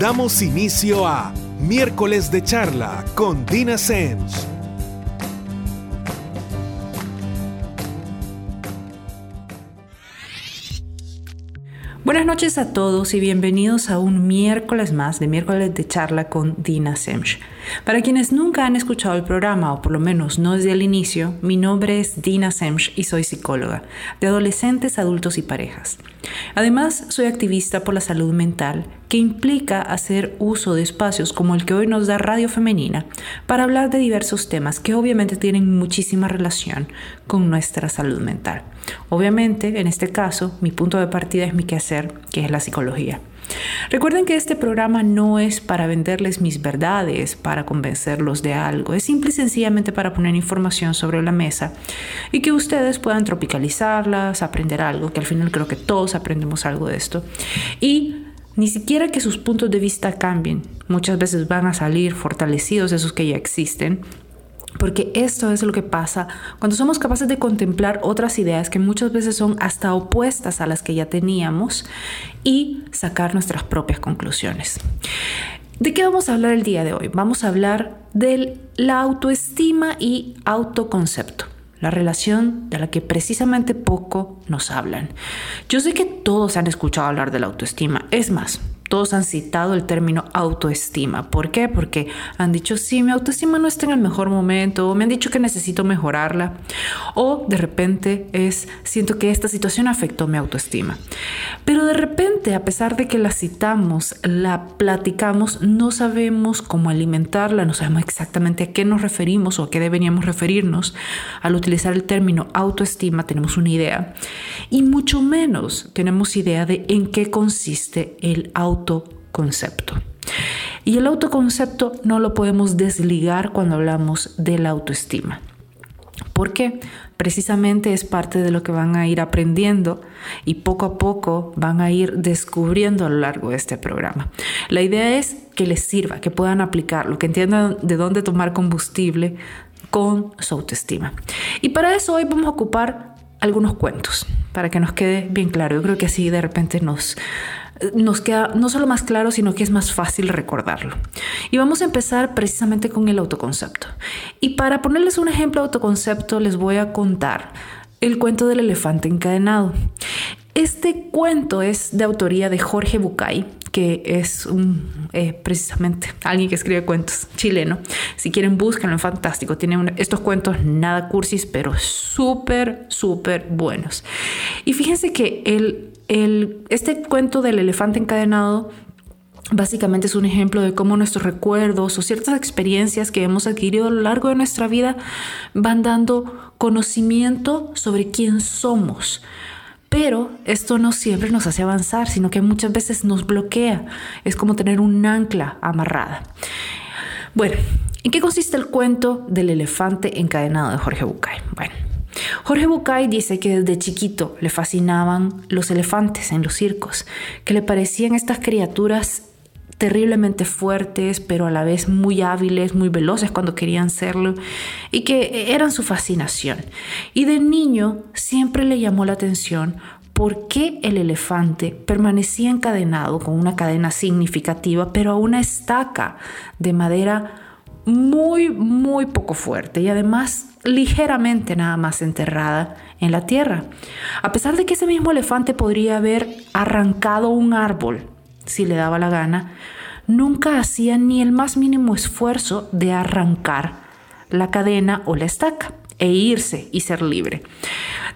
Damos inicio a Miércoles de Charla con Dina Sens. Buenas noches a todos y bienvenidos a un miércoles más de miércoles de charla con Dina Semch. Para quienes nunca han escuchado el programa, o por lo menos no desde el inicio, mi nombre es Dina Semch y soy psicóloga de adolescentes, adultos y parejas. Además, soy activista por la salud mental, que implica hacer uso de espacios como el que hoy nos da Radio Femenina para hablar de diversos temas que obviamente tienen muchísima relación con nuestra salud mental. Obviamente, en este caso, mi punto de partida es mi quehacer, que es la psicología. Recuerden que este programa no es para venderles mis verdades, para convencerlos de algo, es simple y sencillamente para poner información sobre la mesa y que ustedes puedan tropicalizarlas, aprender algo, que al final creo que todos aprendemos algo de esto. Y ni siquiera que sus puntos de vista cambien, muchas veces van a salir fortalecidos esos que ya existen porque esto es lo que pasa cuando somos capaces de contemplar otras ideas que muchas veces son hasta opuestas a las que ya teníamos y sacar nuestras propias conclusiones. ¿De qué vamos a hablar el día de hoy? Vamos a hablar de la autoestima y autoconcepto la relación de la que precisamente poco nos hablan. Yo sé que todos han escuchado hablar de la autoestima, es más, todos han citado el término autoestima. ¿Por qué? Porque han dicho, sí, mi autoestima no está en el mejor momento, o me han dicho que necesito mejorarla, o de repente es, siento que esta situación afectó mi autoestima. Pero de repente, a pesar de que la citamos, la platicamos, no sabemos cómo alimentarla, no sabemos exactamente a qué nos referimos o a qué deberíamos referirnos. Al utilizar el término autoestima tenemos una idea, y mucho menos tenemos idea de en qué consiste el autoestima autoconcepto. Y el autoconcepto no lo podemos desligar cuando hablamos de la autoestima. ¿Por qué? Precisamente es parte de lo que van a ir aprendiendo y poco a poco van a ir descubriendo a lo largo de este programa. La idea es que les sirva, que puedan aplicarlo, que entiendan de dónde tomar combustible con su autoestima. Y para eso hoy vamos a ocupar algunos cuentos, para que nos quede bien claro. Yo creo que así de repente nos, nos queda no solo más claro, sino que es más fácil recordarlo. Y vamos a empezar precisamente con el autoconcepto. Y para ponerles un ejemplo de autoconcepto, les voy a contar el cuento del elefante encadenado. Este cuento es de autoría de Jorge Bucay, que es un, eh, precisamente alguien que escribe cuentos chileno. Si quieren, búsquenlo, es fantástico. Tiene estos cuentos nada cursis, pero súper, súper buenos. Y fíjense que el, este cuento del elefante encadenado Básicamente es un ejemplo de cómo nuestros recuerdos o ciertas experiencias que hemos adquirido a lo largo de nuestra vida van dando conocimiento sobre quién somos. Pero esto no siempre nos hace avanzar, sino que muchas veces nos bloquea. Es como tener un ancla amarrada. Bueno, ¿en qué consiste el cuento del elefante encadenado de Jorge Bucay? Bueno, Jorge Bucay dice que desde chiquito le fascinaban los elefantes en los circos, que le parecían estas criaturas terriblemente fuertes, pero a la vez muy hábiles, muy veloces cuando querían serlo, y que eran su fascinación. Y de niño siempre le llamó la atención por qué el elefante permanecía encadenado con una cadena significativa, pero a una estaca de madera muy, muy poco fuerte y además ligeramente nada más enterrada en la tierra. A pesar de que ese mismo elefante podría haber arrancado un árbol si le daba la gana, nunca hacía ni el más mínimo esfuerzo de arrancar la cadena o la estaca e irse y ser libre.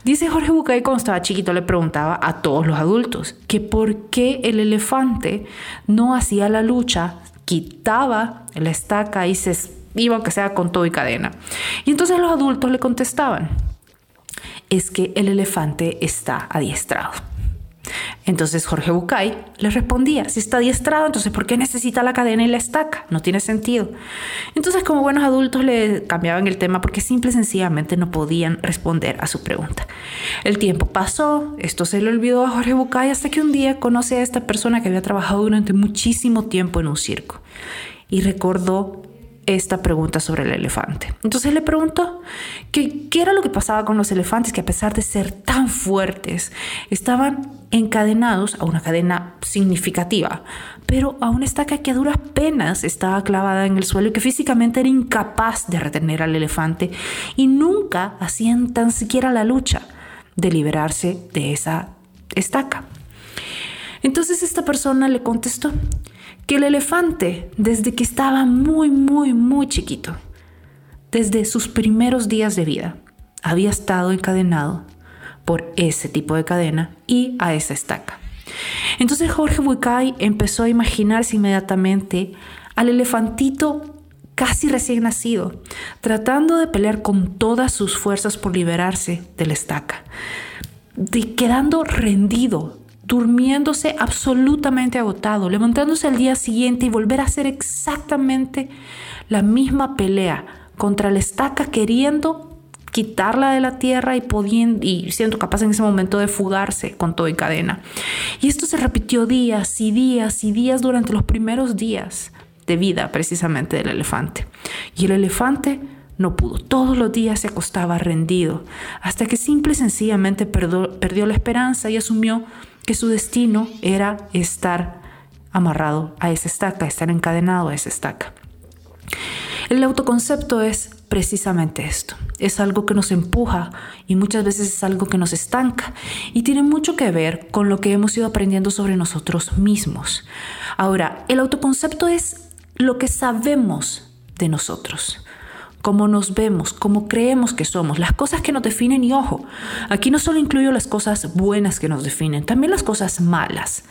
Dice Jorge Bucay cuando estaba chiquito le preguntaba a todos los adultos que por qué el elefante no hacía la lucha, quitaba la estaca y se iba aunque sea con todo y cadena. Y entonces los adultos le contestaban, es que el elefante está adiestrado. Entonces Jorge Bucay le respondía, si está adiestrado, entonces ¿por qué necesita la cadena y la estaca? No tiene sentido. Entonces como buenos adultos le cambiaban el tema porque simple y sencillamente no podían responder a su pregunta. El tiempo pasó, esto se le olvidó a Jorge Bucay hasta que un día conoce a esta persona que había trabajado durante muchísimo tiempo en un circo y recordó esta pregunta sobre el elefante. Entonces le preguntó que, qué era lo que pasaba con los elefantes que a pesar de ser tan fuertes, estaban encadenados a una cadena significativa, pero a una estaca que a duras penas estaba clavada en el suelo y que físicamente era incapaz de retener al elefante y nunca hacían tan siquiera la lucha de liberarse de esa estaca. Entonces esta persona le contestó, que el elefante, desde que estaba muy, muy, muy chiquito, desde sus primeros días de vida, había estado encadenado por ese tipo de cadena y a esa estaca. Entonces Jorge Bucay empezó a imaginarse inmediatamente al elefantito casi recién nacido, tratando de pelear con todas sus fuerzas por liberarse de la estaca, quedando rendido durmiéndose absolutamente agotado, levantándose al día siguiente y volver a hacer exactamente la misma pelea contra la estaca queriendo quitarla de la tierra y, pudiendo, y siendo capaz en ese momento de fugarse con todo y cadena. Y esto se repitió días y días y días durante los primeros días de vida precisamente del elefante. Y el elefante no pudo. Todos los días se acostaba rendido, hasta que simple y sencillamente perdió la esperanza y asumió que su destino era estar amarrado a esa estaca, estar encadenado a esa estaca. El autoconcepto es precisamente esto. Es algo que nos empuja y muchas veces es algo que nos estanca y tiene mucho que ver con lo que hemos ido aprendiendo sobre nosotros mismos. Ahora, el autoconcepto es lo que sabemos de nosotros cómo nos vemos, cómo creemos que somos, las cosas que nos definen y ojo, aquí no solo incluyo las cosas buenas que nos definen, también las cosas malas,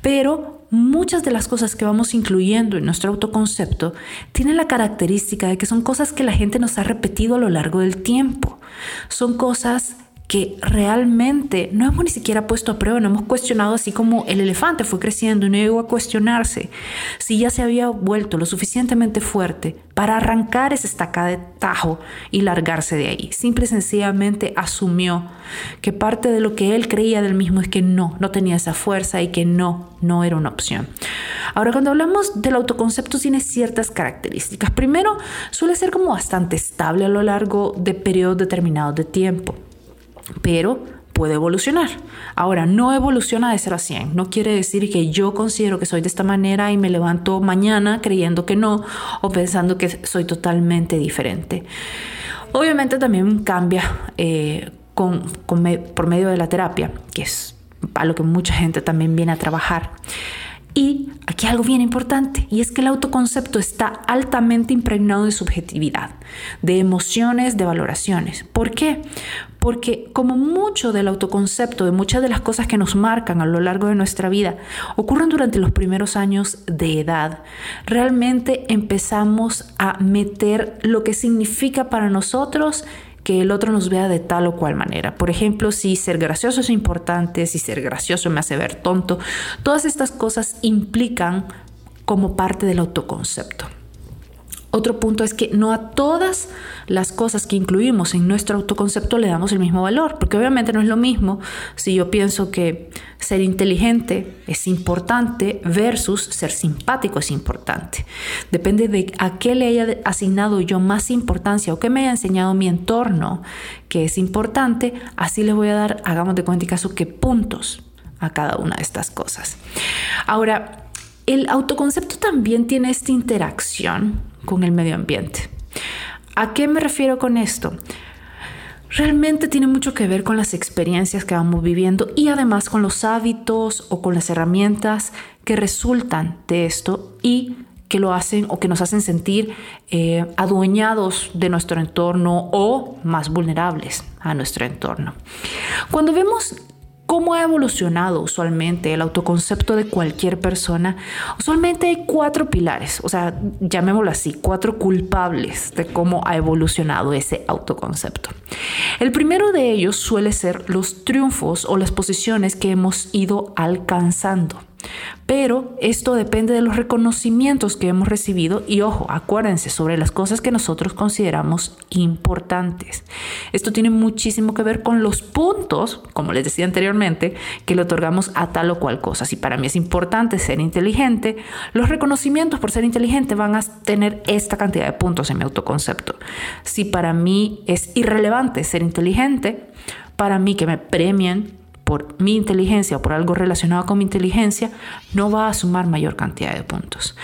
pero muchas de las cosas que vamos incluyendo en nuestro autoconcepto tienen la característica de que son cosas que la gente nos ha repetido a lo largo del tiempo, son cosas que realmente no hemos ni siquiera puesto a prueba, no hemos cuestionado así como el elefante fue creciendo y no llegó a cuestionarse si ya se había vuelto lo suficientemente fuerte para arrancar esa estaca de tajo y largarse de ahí. Simple y sencillamente asumió que parte de lo que él creía del mismo es que no, no tenía esa fuerza y que no, no era una opción. Ahora, cuando hablamos del autoconcepto tiene ciertas características. Primero, suele ser como bastante estable a lo largo de periodos determinados de tiempo pero puede evolucionar. Ahora, no evoluciona de 0 a 100. No quiere decir que yo considero que soy de esta manera y me levanto mañana creyendo que no o pensando que soy totalmente diferente. Obviamente también cambia eh, por medio de la terapia, que es a lo que mucha gente también viene a trabajar. Y aquí algo bien importante, y es que el autoconcepto está altamente impregnado de subjetividad, de emociones, de valoraciones. ¿Por qué? Porque como mucho del autoconcepto, de muchas de las cosas que nos marcan a lo largo de nuestra vida, ocurren durante los primeros años de edad, realmente empezamos a meter lo que significa para nosotros que el otro nos vea de tal o cual manera. Por ejemplo, si ser gracioso es importante, si ser gracioso me hace ver tonto, todas estas cosas implican como parte del autoconcepto. Otro punto es que no a todas las cosas que incluimos en nuestro autoconcepto le damos el mismo valor, porque obviamente no es lo mismo si yo pienso que ser inteligente es importante versus ser simpático es importante. Depende de a qué le haya asignado yo más importancia o qué me haya enseñado mi entorno que es importante, así le voy a dar, hagamos de cuenta y caso, que puntos a cada una de estas cosas. Ahora, el autoconcepto también tiene esta interacción con el medio ambiente. ¿A qué me refiero con esto? Realmente tiene mucho que ver con las experiencias que vamos viviendo y además con los hábitos o con las herramientas que resultan de esto y que lo hacen o que nos hacen sentir eh, adueñados de nuestro entorno o más vulnerables a nuestro entorno. Cuando vemos cómo ha evolucionado usualmente el autoconcepto de cualquier persona, usualmente hay cuatro pilares, o sea, llamémoslo así, cuatro culpables de cómo ha evolucionado ese autoconcepto. El primero de ellos suele ser los triunfos o las posiciones que hemos ido alcanzando. Pero esto depende de los reconocimientos que hemos recibido y ojo, acuérdense sobre las cosas que nosotros consideramos importantes. Esto tiene muchísimo que ver con los puntos, como les decía anteriormente, que le otorgamos a tal o cual cosa. Si para mí es importante ser inteligente, los reconocimientos por ser inteligente van a tener esta cantidad de puntos en mi autoconcepto. Si para mí es irrelevante ser inteligente, para mí que me premien por mi inteligencia o por algo relacionado con mi inteligencia, no va a sumar mayor cantidad de puntos.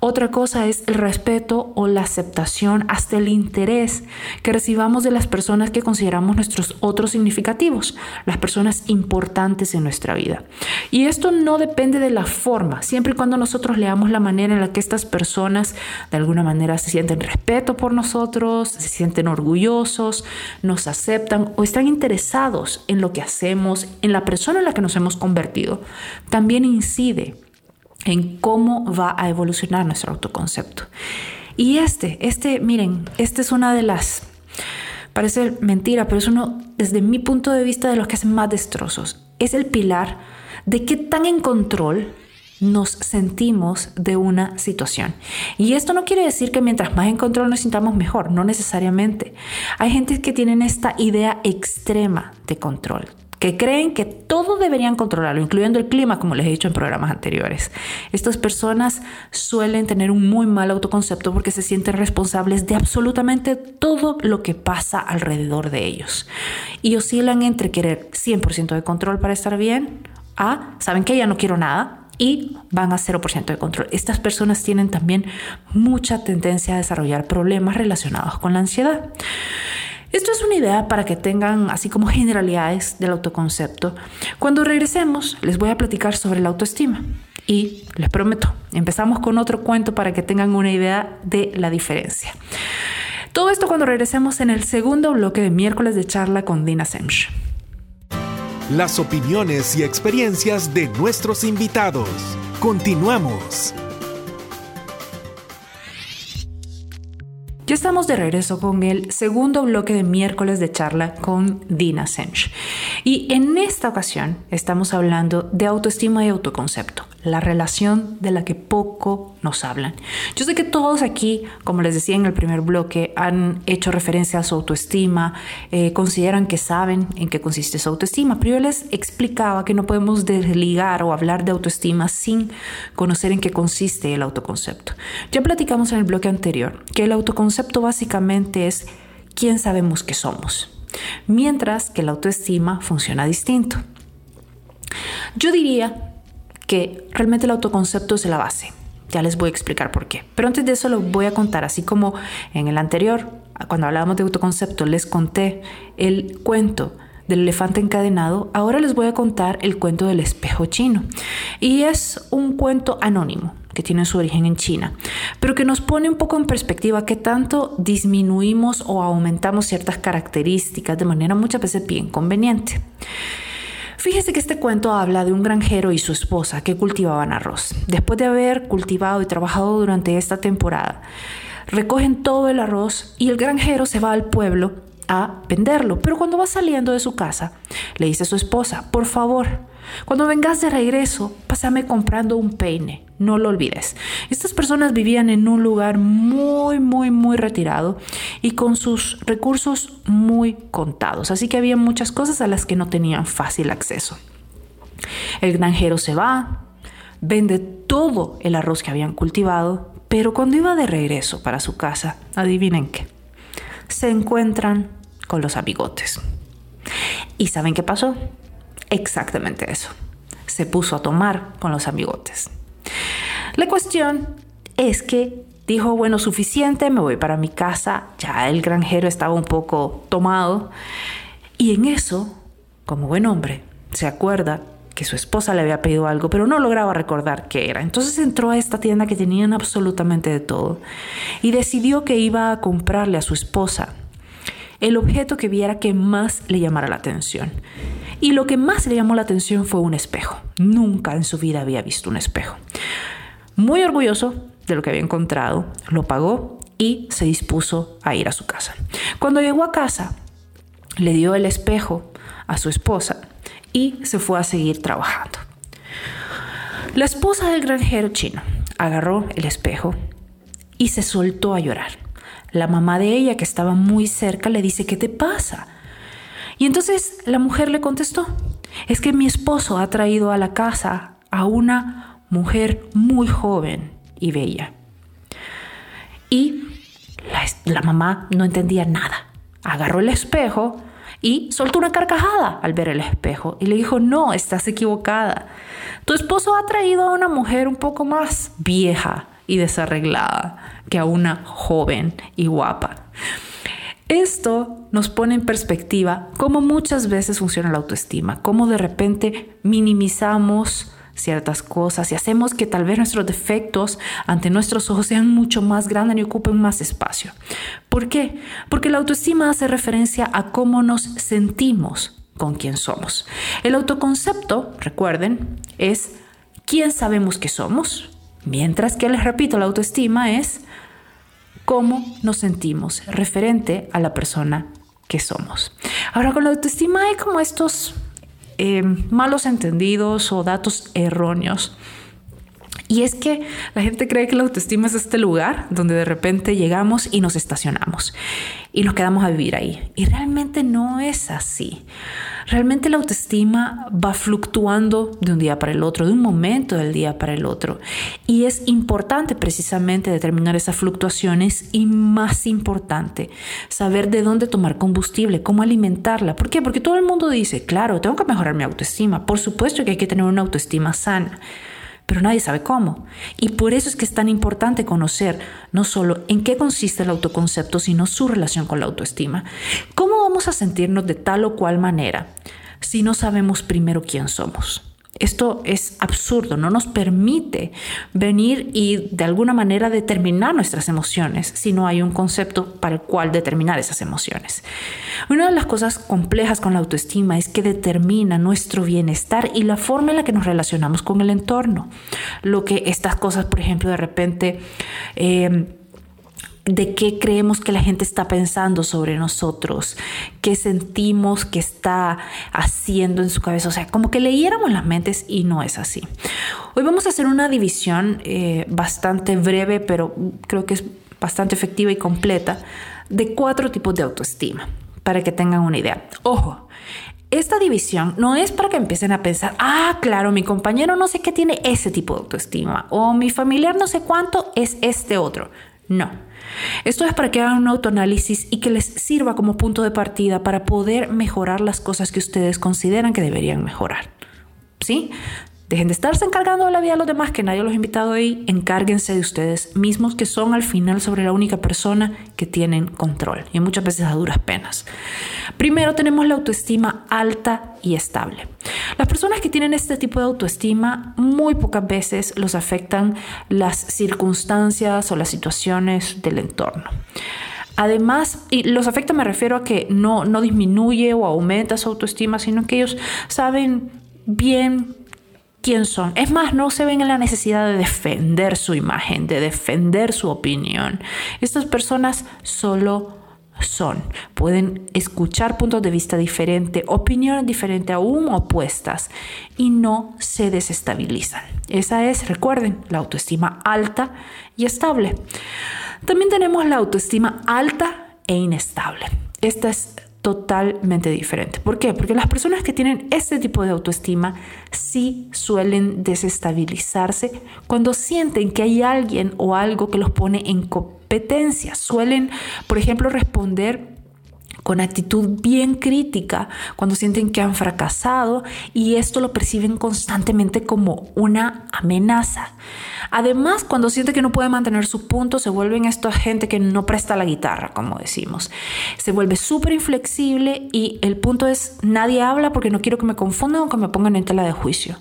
Otra cosa es el respeto o la aceptación, hasta el interés que recibamos de las personas que consideramos nuestros otros significativos, las personas importantes en nuestra vida. Y esto no depende de la forma, siempre y cuando nosotros leamos la manera en la que estas personas de alguna manera se sienten respeto por nosotros, se sienten orgullosos, nos aceptan o están interesados en lo que hacemos, en la persona en la que nos hemos convertido, también incide en cómo va a evolucionar nuestro autoconcepto. Y este, este, miren, este es una de las, parece mentira, pero es uno, desde mi punto de vista, de los que hacen más destrozos. Es el pilar de qué tan en control nos sentimos de una situación. Y esto no quiere decir que mientras más en control nos sintamos mejor, no necesariamente. Hay gente que tienen esta idea extrema de control, que creen que todo deberían controlarlo, incluyendo el clima, como les he dicho en programas anteriores. Estas personas suelen tener un muy mal autoconcepto porque se sienten responsables de absolutamente todo lo que pasa alrededor de ellos. Y oscilan entre querer 100% de control para estar bien a, saben que ya no quiero nada, y van a 0% de control. Estas personas tienen también mucha tendencia a desarrollar problemas relacionados con la ansiedad. Esto es una idea para que tengan así como generalidades del autoconcepto. Cuando regresemos les voy a platicar sobre la autoestima. Y les prometo, empezamos con otro cuento para que tengan una idea de la diferencia. Todo esto cuando regresemos en el segundo bloque de miércoles de charla con Dina Semch. Las opiniones y experiencias de nuestros invitados. Continuamos. Ya estamos de regreso con el segundo bloque de miércoles de charla con Dina Sench. Y en esta ocasión estamos hablando de autoestima y autoconcepto la relación de la que poco nos hablan. Yo sé que todos aquí, como les decía en el primer bloque, han hecho referencia a su autoestima, eh, consideran que saben en qué consiste su autoestima, pero yo les explicaba que no podemos desligar o hablar de autoestima sin conocer en qué consiste el autoconcepto. Ya platicamos en el bloque anterior que el autoconcepto básicamente es quién sabemos que somos, mientras que la autoestima funciona distinto. Yo diría que realmente el autoconcepto es la base. Ya les voy a explicar por qué. Pero antes de eso lo voy a contar, así como en el anterior, cuando hablábamos de autoconcepto, les conté el cuento del elefante encadenado, ahora les voy a contar el cuento del espejo chino. Y es un cuento anónimo que tiene su origen en China, pero que nos pone un poco en perspectiva que tanto disminuimos o aumentamos ciertas características de manera muchas veces bien conveniente. Fíjese que este cuento habla de un granjero y su esposa que cultivaban arroz. Después de haber cultivado y trabajado durante esta temporada, recogen todo el arroz y el granjero se va al pueblo a venderlo. Pero cuando va saliendo de su casa, le dice a su esposa, por favor, cuando vengas de regreso, pásame comprando un peine, no lo olvides. Estas personas vivían en un lugar muy, muy, muy retirado y con sus recursos muy contados, así que había muchas cosas a las que no tenían fácil acceso. El granjero se va, vende todo el arroz que habían cultivado, pero cuando iba de regreso para su casa, adivinen qué, se encuentran con los amigotes. ¿Y saben qué pasó? Exactamente eso. Se puso a tomar con los amigotes. La cuestión es que dijo, bueno, suficiente, me voy para mi casa. Ya el granjero estaba un poco tomado. Y en eso, como buen hombre, se acuerda que su esposa le había pedido algo, pero no lograba recordar qué era. Entonces entró a esta tienda que tenían absolutamente de todo y decidió que iba a comprarle a su esposa el objeto que viera que más le llamara la atención. Y lo que más le llamó la atención fue un espejo. Nunca en su vida había visto un espejo. Muy orgulloso de lo que había encontrado, lo pagó y se dispuso a ir a su casa. Cuando llegó a casa, le dio el espejo a su esposa y se fue a seguir trabajando. La esposa del granjero chino agarró el espejo y se soltó a llorar. La mamá de ella, que estaba muy cerca, le dice, ¿qué te pasa? Y entonces la mujer le contestó, es que mi esposo ha traído a la casa a una mujer muy joven y bella. Y la, mamá no entendía nada. Agarró el espejo y soltó una carcajada al ver el espejo y le dijo, no, estás equivocada. Tu esposo ha traído a una mujer un poco más vieja y desarreglada que a una joven y guapa. Esto nos pone en perspectiva cómo muchas veces funciona la autoestima, cómo de repente minimizamos ciertas cosas y hacemos que tal vez nuestros defectos ante nuestros ojos sean mucho más grandes y ocupen más espacio. ¿Por qué? Porque la autoestima hace referencia a cómo nos sentimos con quién somos. El autoconcepto, recuerden, es quién sabemos que somos, mientras que les repito, la autoestima es cómo nos sentimos referente a la persona que somos. Ahora con la autoestima hay como estos eh, malos entendidos o datos erróneos. Y es que la gente cree que la autoestima es este lugar donde de repente llegamos y nos estacionamos y nos quedamos a vivir ahí. Y realmente no es así. Realmente la autoestima va fluctuando de un día para el otro, de un momento del día para el otro. Y es importante precisamente determinar esas fluctuaciones y más importante, saber de dónde tomar combustible, cómo alimentarla. ¿Por qué? Porque todo el mundo dice, claro, tengo que mejorar mi autoestima. Por supuesto que hay que tener una autoestima sana pero nadie sabe cómo. Y por eso es que es tan importante conocer no solo en qué consiste el autoconcepto, sino su relación con la autoestima. ¿Cómo vamos a sentirnos de tal o cual manera si no sabemos primero quién somos? Esto es absurdo, no nos permite venir y de alguna manera determinar nuestras emociones si no hay un concepto para el cual determinar esas emociones. Una de las cosas complejas con la autoestima es que determina nuestro bienestar y la forma en la que nos relacionamos con el entorno. Lo que estas cosas, por ejemplo, de repente... Eh, de qué creemos que la gente está pensando sobre nosotros, qué sentimos que está haciendo en su cabeza. O sea, como que leyéramos las mentes y no es así. Hoy vamos a hacer una división eh, bastante breve, pero creo que es bastante efectiva y completa, de cuatro tipos de autoestima, para que tengan una idea. Ojo, esta división no es para que empiecen a pensar, ah, claro, mi compañero no sé qué tiene ese tipo de autoestima, o mi familiar no sé cuánto es este otro. No. Esto es para que hagan un autoanálisis y que les sirva como punto de partida para poder mejorar las cosas que ustedes consideran que deberían mejorar. ¿Sí? Dejen de estarse encargando de la vida de los demás, que nadie los ha invitado ahí. Encárguense de ustedes mismos, que son al final sobre la única persona que tienen control. Y muchas veces a duras penas. Primero tenemos la autoestima alta y estable. Las personas que tienen este tipo de autoestima muy pocas veces los afectan las circunstancias o las situaciones del entorno. Además, y los afecta me refiero a que no, no disminuye o aumenta su autoestima, sino que ellos saben bien quién son. Es más, no se ven en la necesidad de defender su imagen, de defender su opinión. Estas personas solo son. Pueden escuchar puntos de vista diferentes, opiniones diferentes, aún opuestas, y no se desestabilizan. Esa es, recuerden, la autoestima alta y estable. También tenemos la autoestima alta e inestable. Esta es totalmente diferente. ¿Por qué? Porque las personas que tienen este tipo de autoestima sí suelen desestabilizarse cuando sienten que hay alguien o algo que los pone en competencia. Suelen, por ejemplo, responder con actitud bien crítica cuando sienten que han fracasado y esto lo perciben constantemente como una amenaza. Además, cuando sienten que no pueden mantener su punto, se vuelven esto gente que no presta la guitarra, como decimos. Se vuelve súper inflexible y el punto es nadie habla porque no quiero que me confundan o que me pongan en tela de juicio.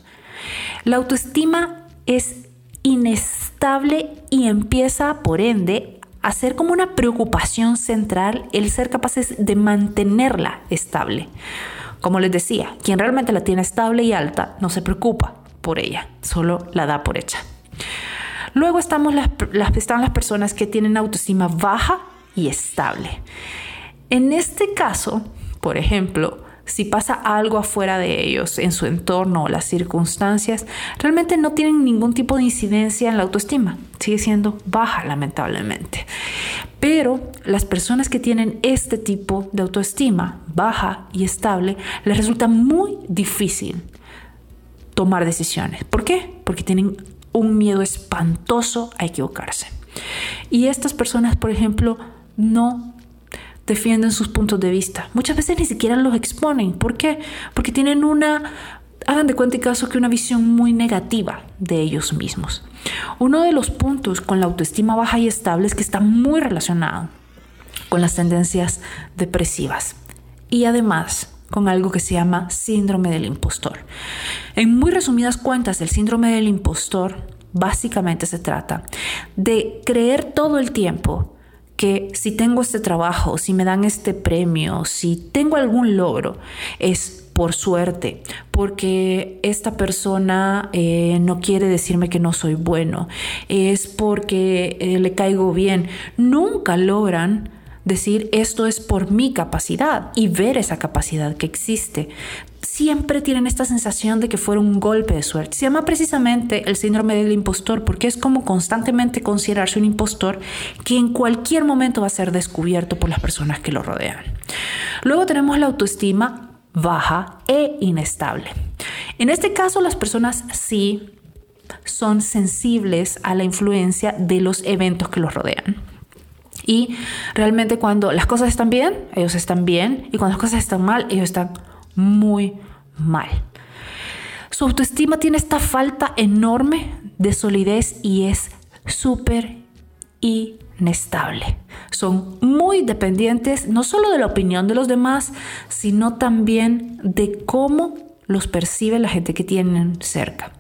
La autoestima es inestable y empieza, por ende, hacer como una preocupación central el ser capaces de mantenerla estable. Como les decía, quien realmente la tiene estable y alta no se preocupa por ella, solo la da por hecha. Luego estamos las, están las personas que tienen autoestima baja y estable. En este caso, por ejemplo, si pasa algo afuera de ellos, en su entorno o las circunstancias, realmente no tienen ningún tipo de incidencia en la autoestima. Sigue siendo baja, lamentablemente. Pero las personas que tienen este tipo de autoestima baja y estable, les resulta muy difícil tomar decisiones. ¿Por qué? Porque tienen un miedo espantoso a equivocarse. Y estas personas, por ejemplo, no defienden sus puntos de vista. Muchas veces ni siquiera los exponen. ¿Por qué? Porque tienen una, hagan de cuenta y caso que una visión muy negativa de ellos mismos. Uno de los puntos con la autoestima baja y estable es que está muy relacionado con las tendencias depresivas y además con algo que se llama síndrome del impostor. En muy resumidas cuentas, el síndrome del impostor básicamente se trata de creer todo el tiempo que si tengo este trabajo, si me dan este premio, si tengo algún logro, es por suerte, porque esta persona eh, no quiere decirme que no soy bueno, es porque eh, le caigo bien. Nunca logran decir esto es por mi capacidad y ver esa capacidad que existe. Siempre tienen esta sensación de que fue un golpe de suerte. Se llama precisamente el síndrome del impostor porque es como constantemente considerarse un impostor que en cualquier momento va a ser descubierto por las personas que lo rodean. Luego tenemos la autoestima baja e inestable. En este caso, las personas sí son sensibles a la influencia de los eventos que los rodean. Y realmente cuando las cosas están bien, ellos están bien. Y cuando las cosas están mal, ellos están muy mal. Su autoestima tiene esta falta enorme de solidez y es súper inestable. Son muy dependientes no solo de la opinión de los demás, sino también de cómo los percibe la gente que tienen cerca.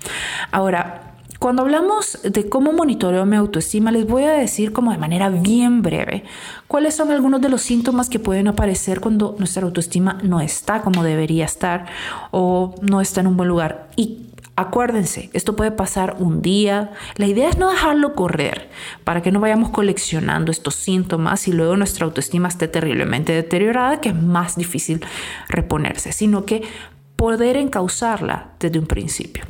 Ahora, cuando hablamos de cómo monitoreo mi autoestima, les voy a decir como de manera bien breve cuáles son algunos de los síntomas que pueden aparecer cuando nuestra autoestima no está como debería estar o no está en un buen lugar. Y Acuérdense, esto puede pasar un día. La idea es no dejarlo correr para que no vayamos coleccionando estos síntomas y luego nuestra autoestima esté terriblemente deteriorada, que es más difícil reponerse, sino que poder encauzarla desde un principio.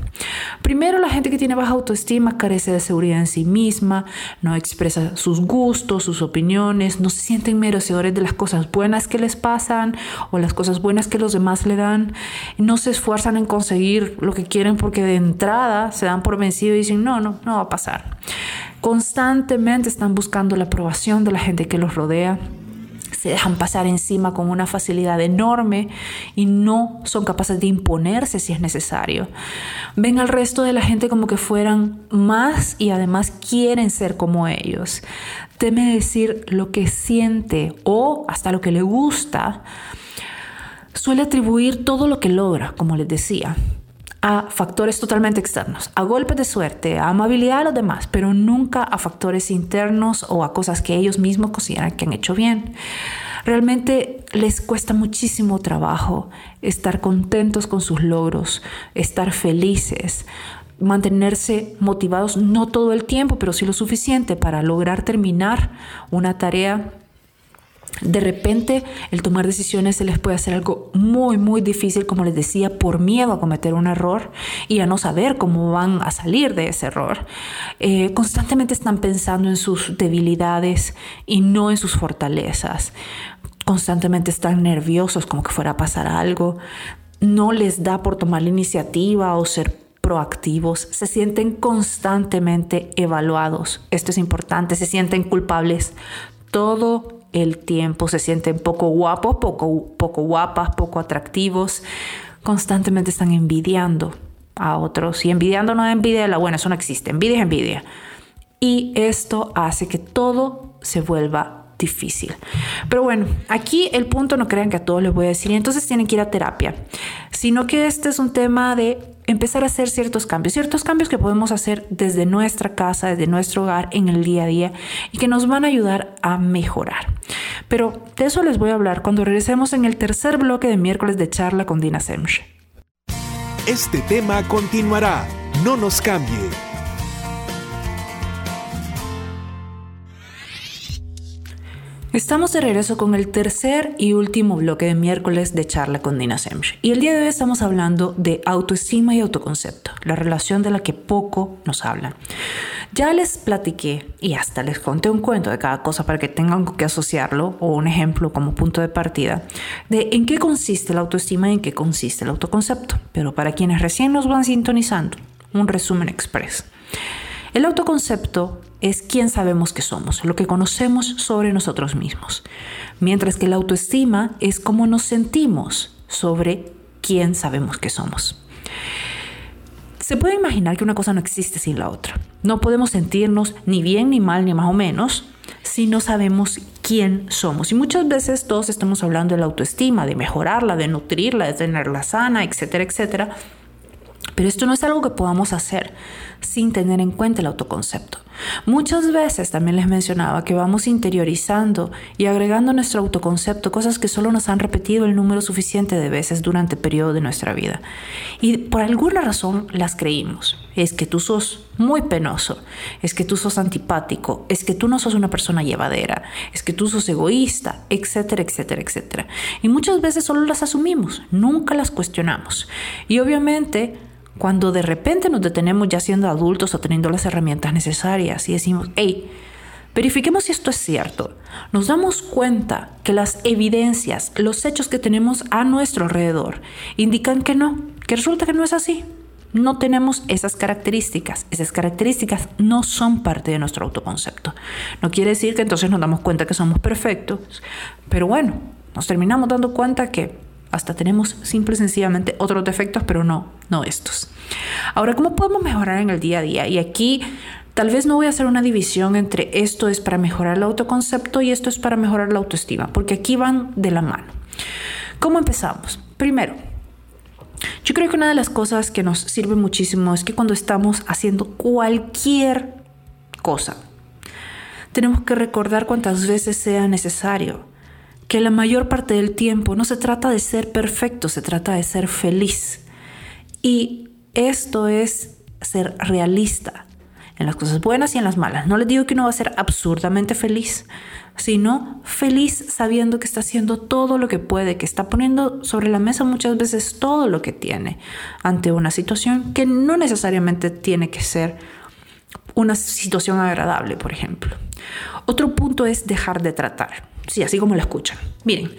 Primero, la gente que tiene baja autoestima carece de seguridad en sí misma, no expresa sus gustos, sus opiniones, no se sienten merecedores de las cosas buenas que les pasan o las cosas buenas que los demás le dan, no se esfuerzan en conseguir lo que quieren porque de entrada se dan por vencido y dicen, no, no, no va a pasar. Constantemente están buscando la aprobación de la gente que los rodea se dejan pasar encima con una facilidad enorme y no son capaces de imponerse si es necesario. Ven al resto de la gente como que fueran más y además quieren ser como ellos. Teme decir lo que siente o hasta lo que le gusta. Suele atribuir todo lo que logra, como les decía a factores totalmente externos, a golpes de suerte, a amabilidad de los demás, pero nunca a factores internos o a cosas que ellos mismos consideran que han hecho bien. Realmente les cuesta muchísimo trabajo estar contentos con sus logros, estar felices, mantenerse motivados no todo el tiempo, pero sí lo suficiente para lograr terminar una tarea de repente el tomar decisiones se les puede hacer algo muy, muy difícil, como les decía, por miedo a cometer un error y a no saber cómo van a salir de ese error. Eh, constantemente están pensando en sus debilidades y no en sus fortalezas. Constantemente están nerviosos como que fuera a pasar algo. No les da por tomar la iniciativa o ser proactivos, se sienten constantemente evaluados. Esto es importante, se sienten culpables todo el tiempo, se sienten poco guapos, poco, poco guapas, poco atractivos, constantemente están envidiando a otros. Y envidiando no es envidia la buena, eso no existe, envidia es envidia. Y esto hace que todo se vuelva difícil. Pero bueno, aquí el punto no crean que a todos les voy a decir, entonces tienen que ir a terapia, sino que este es un tema de empezar a hacer ciertos cambios, ciertos cambios que podemos hacer desde nuestra casa, desde nuestro hogar, en el día a día y que nos van a ayudar a mejorar. Pero de eso les voy a hablar cuando regresemos en el tercer bloque de miércoles de charla con Dina Semch. Este tema continuará. No nos cambie. Estamos de regreso con el tercer y último bloque de miércoles de charla con Dina Semch. Y el día de hoy estamos hablando de autoestima y autoconcepto, la relación de la que poco nos hablan. Ya les platiqué y hasta les conté un cuento de cada cosa para que tengan que asociarlo o un ejemplo como punto de partida de en qué consiste la autoestima y en qué consiste el autoconcepto. Pero para quienes recién nos van sintonizando, un resumen express. El autoconcepto es quién sabemos que somos, lo que conocemos sobre nosotros mismos, mientras que la autoestima es cómo nos sentimos sobre quién sabemos que somos. Se puede imaginar que una cosa no existe sin la otra. No podemos sentirnos ni bien, ni mal, ni más o menos si no sabemos quién somos. Y muchas veces todos estamos hablando de la autoestima, de mejorarla, de nutrirla, de tenerla sana, etcétera, etcétera pero esto no es algo que podamos hacer sin tener en cuenta el autoconcepto. Muchas veces también les mencionaba que vamos interiorizando y agregando nuestro autoconcepto cosas que solo nos han repetido el número suficiente de veces durante el periodo de nuestra vida. Y por alguna razón las creímos. Es que tú sos muy penoso, es que tú sos antipático, es que tú no sos una persona llevadera, es que tú sos egoísta, etcétera, etcétera, etcétera. Y muchas veces solo las asumimos, nunca las cuestionamos. Y obviamente cuando de repente nos detenemos ya siendo adultos o teniendo las herramientas necesarias y decimos, hey, verifiquemos si esto es cierto, nos damos cuenta que las evidencias, los hechos que tenemos a nuestro alrededor indican que no, que resulta que no es así. No tenemos esas características. Esas características no son parte de nuestro autoconcepto. No quiere decir que entonces nos damos cuenta que somos perfectos, pero bueno, nos terminamos dando cuenta que hasta tenemos simple y sencillamente otros defectos, pero no, no estos. Ahora, ¿cómo podemos mejorar en el día a día? Y aquí tal vez no voy a hacer una división entre esto es para mejorar el autoconcepto y esto es para mejorar la autoestima, porque aquí van de la mano. ¿Cómo empezamos? Primero, yo creo que una de las cosas que nos sirve muchísimo es que cuando estamos haciendo cualquier cosa, tenemos que recordar cuántas veces sea necesario que la mayor parte del tiempo no se trata de ser perfecto, se trata de ser feliz. Y esto es ser realista en las cosas buenas y en las malas. No les digo que uno va a ser absurdamente feliz, sino feliz sabiendo que está haciendo todo lo que puede, que está poniendo sobre la mesa muchas veces todo lo que tiene ante una situación que no necesariamente tiene que ser una situación agradable, por ejemplo. Otro punto es dejar de tratar. Sí, así como lo escuchan. Miren,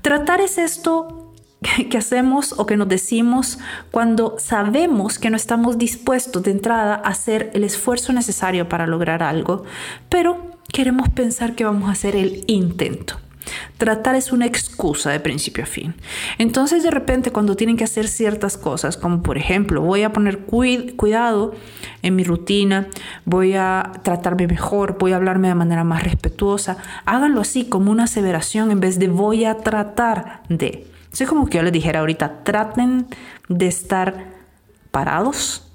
tratar es esto que hacemos o que nos decimos cuando sabemos que no estamos dispuestos de entrada a hacer el esfuerzo necesario para lograr algo, pero queremos pensar que vamos a hacer el intento. Tratar es una excusa de principio a fin. Entonces de repente cuando tienen que hacer ciertas cosas, como por ejemplo voy a poner cuidado en mi rutina, voy a tratarme mejor, voy a hablarme de manera más respetuosa, háganlo así como una aseveración en vez de voy a tratar de. Es como que yo les dijera ahorita, traten de estar parados.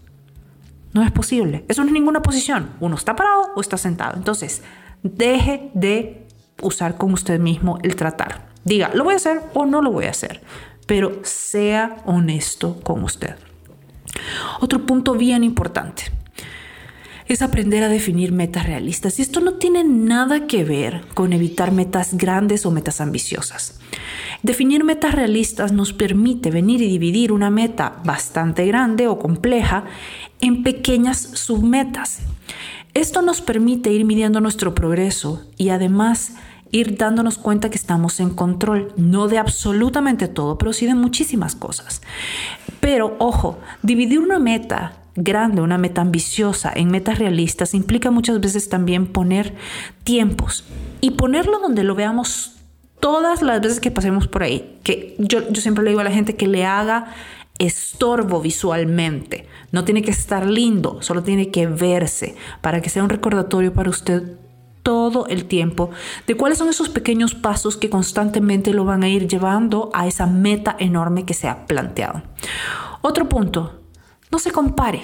No es posible. Eso no es ninguna posición. Uno está parado o está sentado. Entonces, deje de usar con usted mismo el tratar. Diga, lo voy a hacer o no lo voy a hacer, pero sea honesto con usted. Otro punto bien importante es aprender a definir metas realistas. Y esto no tiene nada que ver con evitar metas grandes o metas ambiciosas. Definir metas realistas nos permite venir y dividir una meta bastante grande o compleja en pequeñas submetas. Esto nos permite ir midiendo nuestro progreso y además ir dándonos cuenta que estamos en control, no de absolutamente todo, pero sí de muchísimas cosas. Pero ojo, dividir una meta grande, una meta ambiciosa en metas realistas implica muchas veces también poner tiempos y ponerlo donde lo veamos todas las veces que pasemos por ahí. Que yo, yo siempre le digo a la gente que le haga estorbo visualmente. No tiene que estar lindo, solo tiene que verse para que sea un recordatorio para usted todo el tiempo de cuáles son esos pequeños pasos que constantemente lo van a ir llevando a esa meta enorme que se ha planteado. Otro punto, no se compare.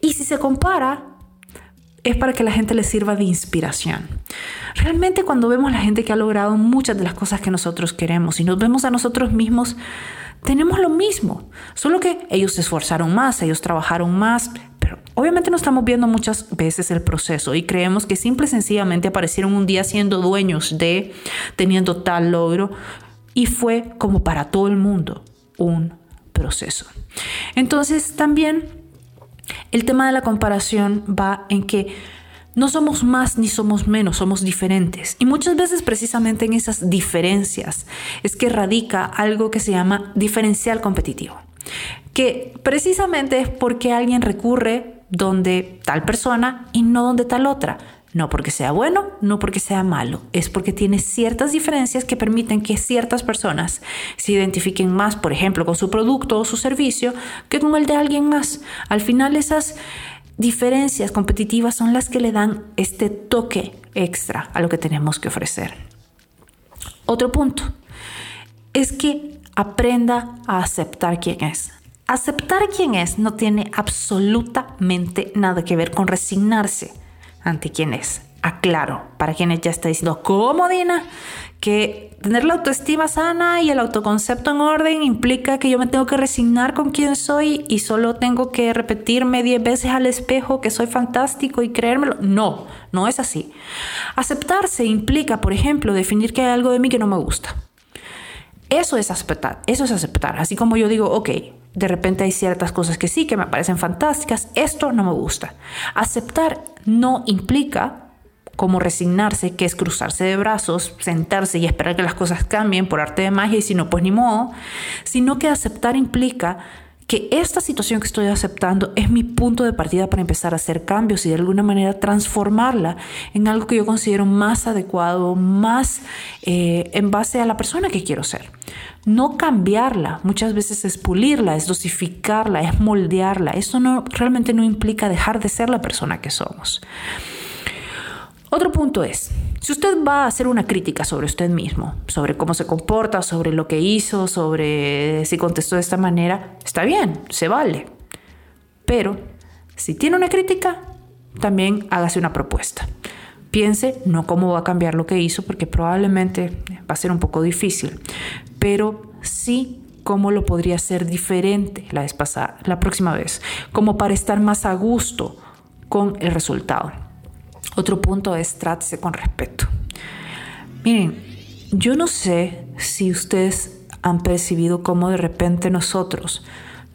Y si se compara, es para que la gente le sirva de inspiración. Realmente cuando vemos la gente que ha logrado muchas de las cosas que nosotros queremos y nos vemos a nosotros mismos, tenemos lo mismo, solo que ellos se esforzaron más, ellos trabajaron más, Obviamente no estamos viendo muchas veces el proceso y creemos que simple y sencillamente aparecieron un día siendo dueños de, teniendo tal logro y fue como para todo el mundo un proceso. Entonces también el tema de la comparación va en que no somos más ni somos menos, somos diferentes. Y muchas veces precisamente en esas diferencias es que radica algo que se llama diferencial competitivo. Que precisamente es porque alguien recurre donde tal persona y no donde tal otra. No porque sea bueno, no porque sea malo, es porque tiene ciertas diferencias que permiten que ciertas personas se identifiquen más, por ejemplo, con su producto o su servicio que con el de alguien más. Al final esas diferencias competitivas son las que le dan este toque extra a lo que tenemos que ofrecer. Otro punto es que aprenda a aceptar quién es. Aceptar quién es no tiene absolutamente nada que ver con resignarse ante quién es. Aclaro, para quienes ya está diciendo, ¿cómo Dina? Que tener la autoestima sana y el autoconcepto en orden implica que yo me tengo que resignar con quién soy y solo tengo que repetirme 10 veces al espejo que soy fantástico y creérmelo. No, no es así. Aceptarse implica, por ejemplo, definir que hay algo de mí que no me gusta. Eso es aceptar, eso es aceptar. Así como yo digo, ok, de repente hay ciertas cosas que sí, que me parecen fantásticas, esto no me gusta. Aceptar no implica como resignarse, que es cruzarse de brazos, sentarse y esperar que las cosas cambien por arte de magia y si no, pues ni modo, sino que aceptar implica que esta situación que estoy aceptando es mi punto de partida para empezar a hacer cambios y de alguna manera transformarla en algo que yo considero más adecuado, más eh, en base a la persona que quiero ser. No cambiarla, muchas veces es pulirla, es dosificarla, es moldearla. Eso no, realmente no implica dejar de ser la persona que somos. Otro punto es, si usted va a hacer una crítica sobre usted mismo, sobre cómo se comporta, sobre lo que hizo, sobre si contestó de esta manera, está bien, se vale. Pero si tiene una crítica, también hágase una propuesta. Piense no cómo va a cambiar lo que hizo, porque probablemente va a ser un poco difícil, pero sí cómo lo podría hacer diferente la la próxima vez, como para estar más a gusto con el resultado. Otro punto es trátese con respeto. Miren, yo no sé si ustedes han percibido cómo de repente nosotros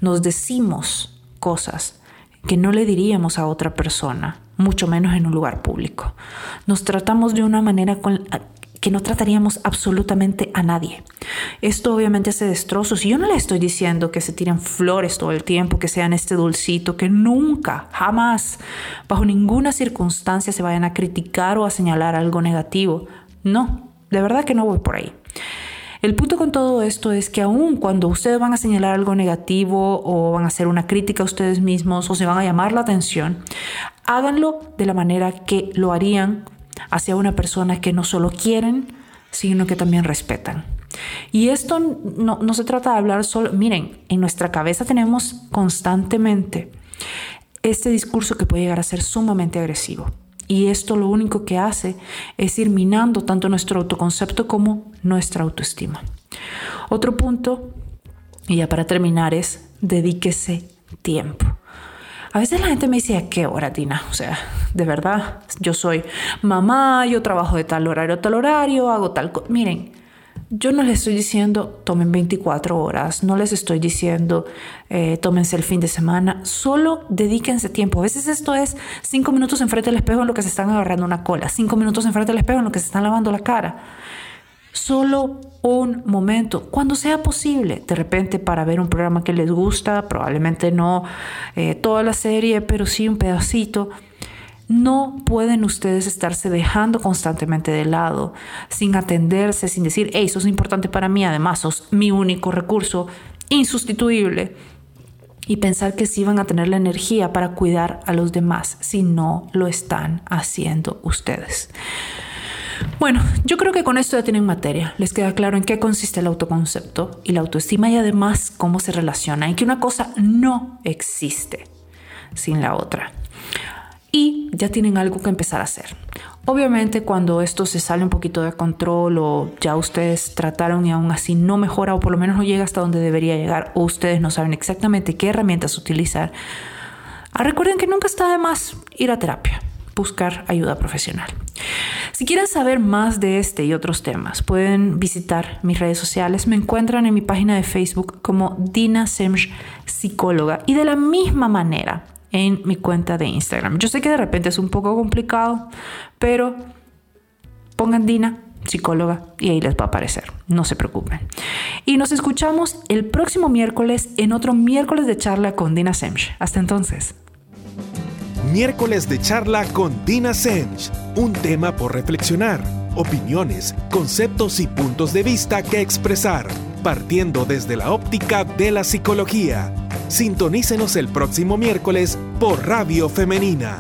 nos decimos cosas que no le diríamos a otra persona, mucho menos en un lugar público. Nos tratamos de una manera con, que no trataríamos absolutamente a nadie. Esto obviamente hace destrozos y yo no le estoy diciendo que se tiren flores todo el tiempo, que sean este dulcito, que nunca, jamás, bajo ninguna circunstancia se vayan a criticar o a señalar algo negativo. No, de verdad que no voy por ahí. El punto con todo esto es que aun cuando ustedes van a señalar algo negativo o van a hacer una crítica a ustedes mismos o se van a llamar la atención, háganlo de la manera que lo harían hacia una persona que no solo quieren, sino que también respetan. Y esto no, no se trata de hablar solo, miren, en nuestra cabeza tenemos constantemente este discurso que puede llegar a ser sumamente agresivo. Y esto lo único que hace es ir minando tanto nuestro autoconcepto como nuestra autoestima. Otro punto, y ya para terminar, es dedíquese tiempo. A veces la gente me dice, ¿a qué hora, Tina? O sea, de verdad, yo soy mamá, yo trabajo de tal horario a tal horario, hago tal cosa. Miren, yo no les estoy diciendo tomen 24 horas, no les estoy diciendo eh, tómense el fin de semana, solo dedíquense tiempo. A veces esto es cinco minutos enfrente del espejo en lo que se están agarrando una cola, cinco minutos enfrente del espejo en lo que se están lavando la cara. Solo un momento, cuando sea posible, de repente para ver un programa que les gusta, probablemente no eh, toda la serie, pero sí un pedacito. No pueden ustedes estarse dejando constantemente de lado, sin atenderse, sin decir, hey, eso es importante para mí, además sos mi único recurso insustituible. Y pensar que sí van a tener la energía para cuidar a los demás si no lo están haciendo ustedes. Bueno, yo creo que con esto ya tienen materia. Les queda claro en qué consiste el autoconcepto y la autoestima y además cómo se relaciona y que una cosa no existe sin la otra. Y ya tienen algo que empezar a hacer. Obviamente cuando esto se sale un poquito de control o ya ustedes trataron y aún así no mejora o por lo menos no llega hasta donde debería llegar ustedes no saben exactamente qué herramientas utilizar, Ah, recuerden que nunca está de más ir a terapia, buscar ayuda profesional. Si quieren saber más de este y otros temas, pueden visitar mis redes sociales. Me encuentran en mi página de Facebook como Dina Semch Psicóloga y de la misma manera en mi cuenta de Instagram. Yo sé que de repente es un poco complicado, pero pongan Dina psicóloga y ahí les va a aparecer. No se preocupen. Y nos escuchamos el próximo miércoles en otro miércoles de charla con Dina Semch. Hasta entonces. Miércoles de charla con Dina Semch. Un tema por reflexionar, opiniones, conceptos y puntos de vista que expresar, partiendo desde la óptica de la psicología. Sintonícenos el próximo miércoles por Radio Femenina